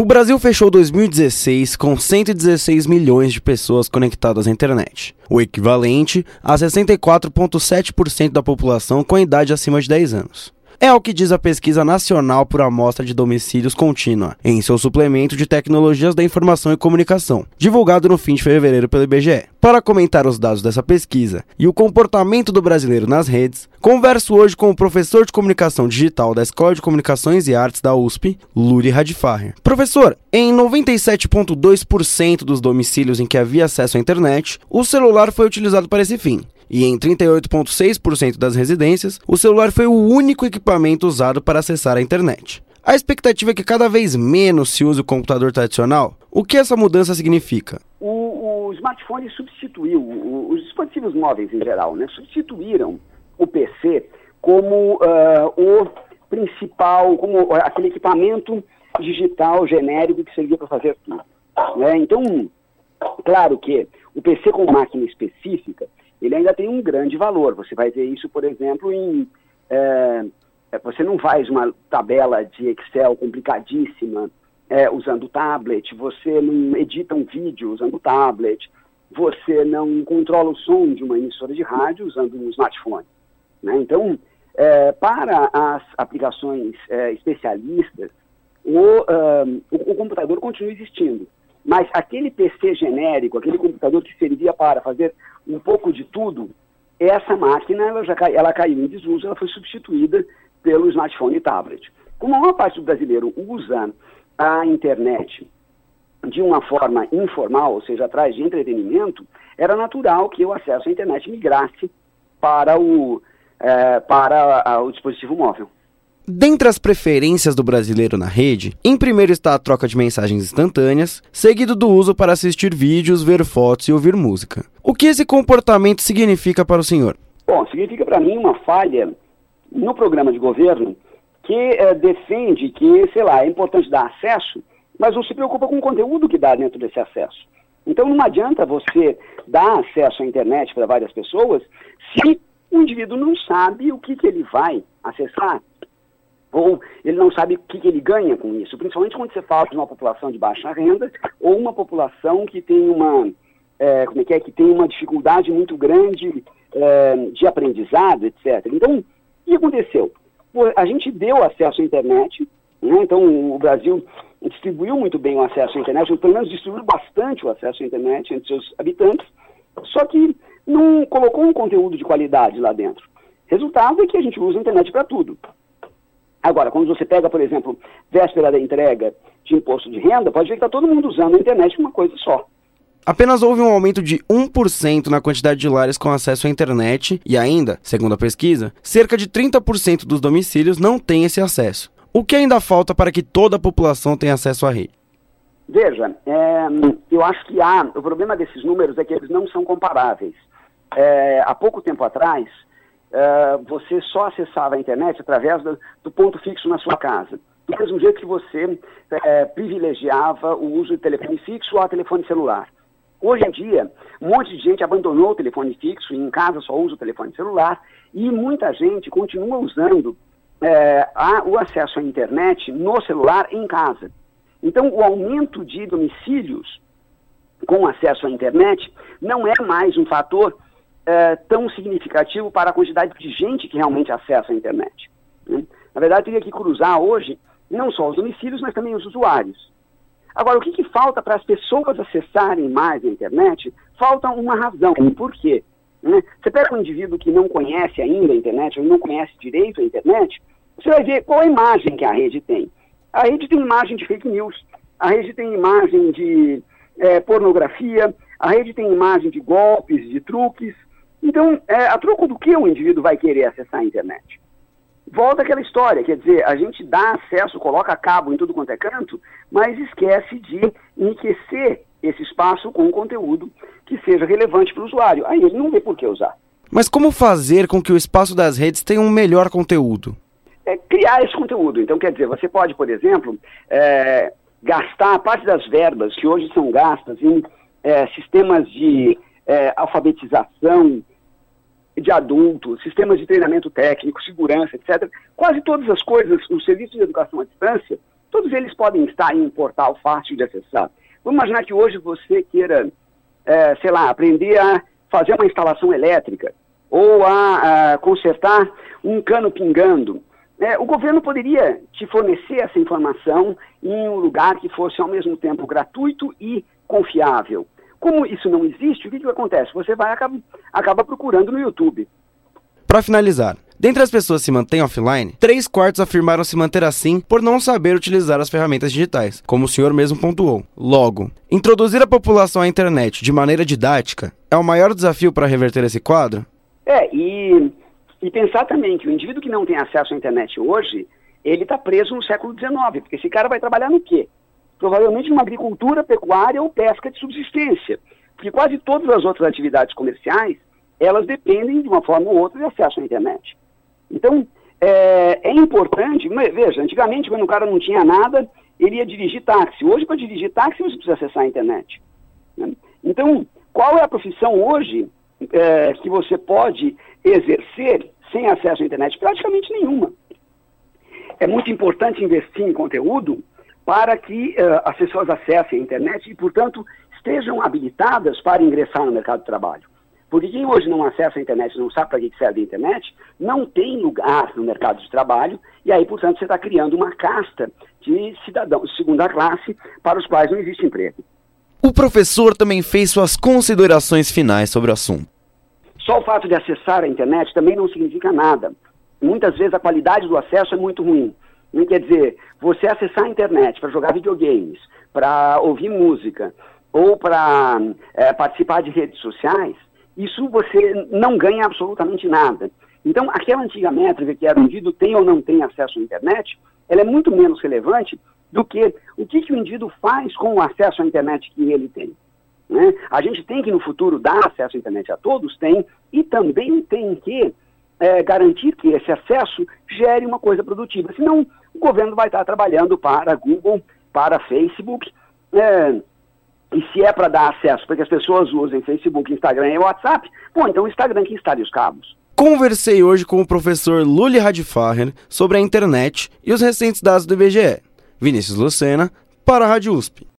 O Brasil fechou 2016 com 116 milhões de pessoas conectadas à internet, o equivalente a 64,7% da população com idade acima de 10 anos. É o que diz a Pesquisa Nacional por Amostra de Domicílios Contínua, em seu suplemento de Tecnologias da Informação e Comunicação, divulgado no fim de fevereiro pelo IBGE. Para comentar os dados dessa pesquisa e o comportamento do brasileiro nas redes, converso hoje com o professor de Comunicação Digital da Escola de Comunicações e Artes da USP, Luri Radfacher. Professor, em 97,2% dos domicílios em que havia acesso à internet, o celular foi utilizado para esse fim e em 38,6% das residências, o celular foi o único equipamento usado para acessar a internet. A expectativa é que cada vez menos se use o computador tradicional. O que essa mudança significa? O, o smartphone substituiu, o, os dispositivos móveis em geral, né, substituíram o PC como uh, o principal, como aquele equipamento digital genérico que servia para fazer tudo. Né? Então, claro que o PC com máquina específica ele ainda tem um grande valor. Você vai ver isso, por exemplo, em. É, você não faz uma tabela de Excel complicadíssima é, usando tablet, você não edita um vídeo usando tablet, você não controla o som de uma emissora de rádio usando um smartphone. Né? Então, é, para as aplicações é, especialistas, o, uh, o, o computador continua existindo. Mas aquele PC genérico, aquele computador que servia para fazer um pouco de tudo, essa máquina ela já cai, ela caiu em desuso, ela foi substituída pelo smartphone e tablet. Como a maior parte do brasileiro usa a internet de uma forma informal, ou seja, atrás de entretenimento, era natural que o acesso à internet migrasse para o, é, para o dispositivo móvel. Dentre as preferências do brasileiro na rede, em primeiro está a troca de mensagens instantâneas, seguido do uso para assistir vídeos, ver fotos e ouvir música. O que esse comportamento significa para o senhor? Bom, significa para mim uma falha no programa de governo que é, defende que, sei lá, é importante dar acesso, mas não se preocupa com o conteúdo que dá dentro desse acesso. Então não adianta você dar acesso à internet para várias pessoas se o indivíduo não sabe o que, que ele vai acessar ou ele não sabe o que, ele ganha com isso, principalmente quando você fala de uma população de baixa renda ou uma população que tem uma, é, como é que é, que tem uma dificuldade muito grande é, de aprendizado, etc. Então, o que aconteceu? A gente deu acesso à internet, né? então o Brasil distribuiu muito bem o acesso à internet, ou pelo menos distribuiu bastante o acesso à internet entre seus habitantes, só que não colocou um conteúdo de qualidade lá dentro. Resultado é que a gente usa a internet para tudo. Agora, quando você pega, por exemplo, véspera da entrega de imposto de renda, pode ver que está todo mundo usando a internet uma coisa só. Apenas houve um aumento de 1% na quantidade de lares com acesso à internet e ainda, segundo a pesquisa, cerca de 30% dos domicílios não têm esse acesso. O que ainda falta para que toda a população tenha acesso à rede? Veja, é, eu acho que há. O problema desses números é que eles não são comparáveis. É, há pouco tempo atrás, uh, você só acessava a internet através do, do, ponto fixo na sua casa. Do mesmo jeito que você uh, privilegiava o uso de telefone fixo ou telefone celular. Hoje em dia, um monte de gente abandonou o telefone fixo e em casa só usa o telefone celular e muita gente continua usando é, a, o acesso à internet no celular em casa. Então, o aumento de domicílios com acesso à internet não é mais um fator é, tão significativo para a quantidade de gente que realmente acessa a internet. Né? Na verdade, teria que cruzar hoje não só os domicílios, mas também os usuários. Agora, o que, que falta para as pessoas acessarem mais a internet? Falta uma razão. Por quê? Né? Você pega um indivíduo que não conhece ainda a internet, ou não conhece direito a internet, você vai ver qual a imagem que a rede tem. A rede tem imagem de fake news, a rede tem imagem de é, pornografia, a rede tem imagem de golpes, de truques, então, é, a troco do que o indivíduo vai querer acessar a internet? Volta aquela história, quer dizer, a gente dá acesso, coloca cabo em tudo quanto é canto, mas esquece de enriquecer esse espaço com um conteúdo que seja relevante para o usuário. Aí ele não vê por que usar. Mas como fazer com que o espaço das redes tenha um melhor conteúdo? É criar esse conteúdo. Então, quer dizer, você pode, por exemplo, é, gastar parte das verbas que hoje são gastas em é, sistemas de é, alfabetização, de adultos, sistemas de treinamento técnico, segurança, etc. Quase todas as coisas, os serviços de educação à distância, todos eles podem estar em um portal fácil de acessar. Vamos imaginar que hoje você queira, é, sei lá, aprender a fazer uma instalação elétrica ou a, a consertar um cano pingando. É, o governo poderia te fornecer essa informação em um lugar que fosse ao mesmo tempo gratuito e confiável. Como isso não existe, o que, que acontece? Você vai acaba, acaba procurando no YouTube. Para finalizar, dentre as pessoas que se mantêm offline, três quartos afirmaram se manter assim por não saber utilizar as ferramentas digitais, como o senhor mesmo pontuou. Logo, introduzir a população à internet de maneira didática é o maior desafio para reverter esse quadro? É, e, e pensar também que o indivíduo que não tem acesso à internet hoje, ele está preso no século XIX, porque esse cara vai trabalhar no quê? Provavelmente numa agricultura, pecuária ou pesca de subsistência. Porque quase todas as outras atividades comerciais, elas dependem de uma forma ou outra de acesso à internet. Então, é, é importante, veja, antigamente quando o cara não tinha nada, ele ia dirigir táxi. Hoje, para dirigir táxi, você precisa acessar a internet. Né? Então, qual é a profissão hoje é, que você pode exercer sem acesso à internet? Praticamente nenhuma. É muito importante investir em conteúdo para que uh, as pessoas acessem a internet e, portanto, estejam habilitadas para ingressar no mercado de trabalho. Porque quem hoje não acessa a internet, não sabe para que serve a internet, não tem lugar no mercado de trabalho, e aí, portanto, você está criando uma casta de cidadãos de segunda classe para os quais não existe emprego. O professor também fez suas considerações finais sobre o assunto. Só o fato de acessar a internet também não significa nada. Muitas vezes a qualidade do acesso é muito ruim. Quer dizer, você acessar a internet para jogar videogames, para ouvir música ou para é, participar de redes sociais, isso você não ganha absolutamente nada. Então, aquela antiga métrica que era o indivíduo tem ou não tem acesso à internet, ela é muito menos relevante do que o que, que o indivíduo faz com o acesso à internet que ele tem. Né? A gente tem que, no futuro, dar acesso à internet a todos, tem, e também tem que é, garantir que esse acesso gere uma coisa produtiva. Senão, o governo vai estar trabalhando para Google, para Facebook. É, e se é para dar acesso para que as pessoas usem Facebook, Instagram e WhatsApp, bom, então o Instagram que instale os cabos. Conversei hoje com o professor Luli Radfacher sobre a internet e os recentes dados do IBGE. Vinícius Lucena, para a Rádio USP.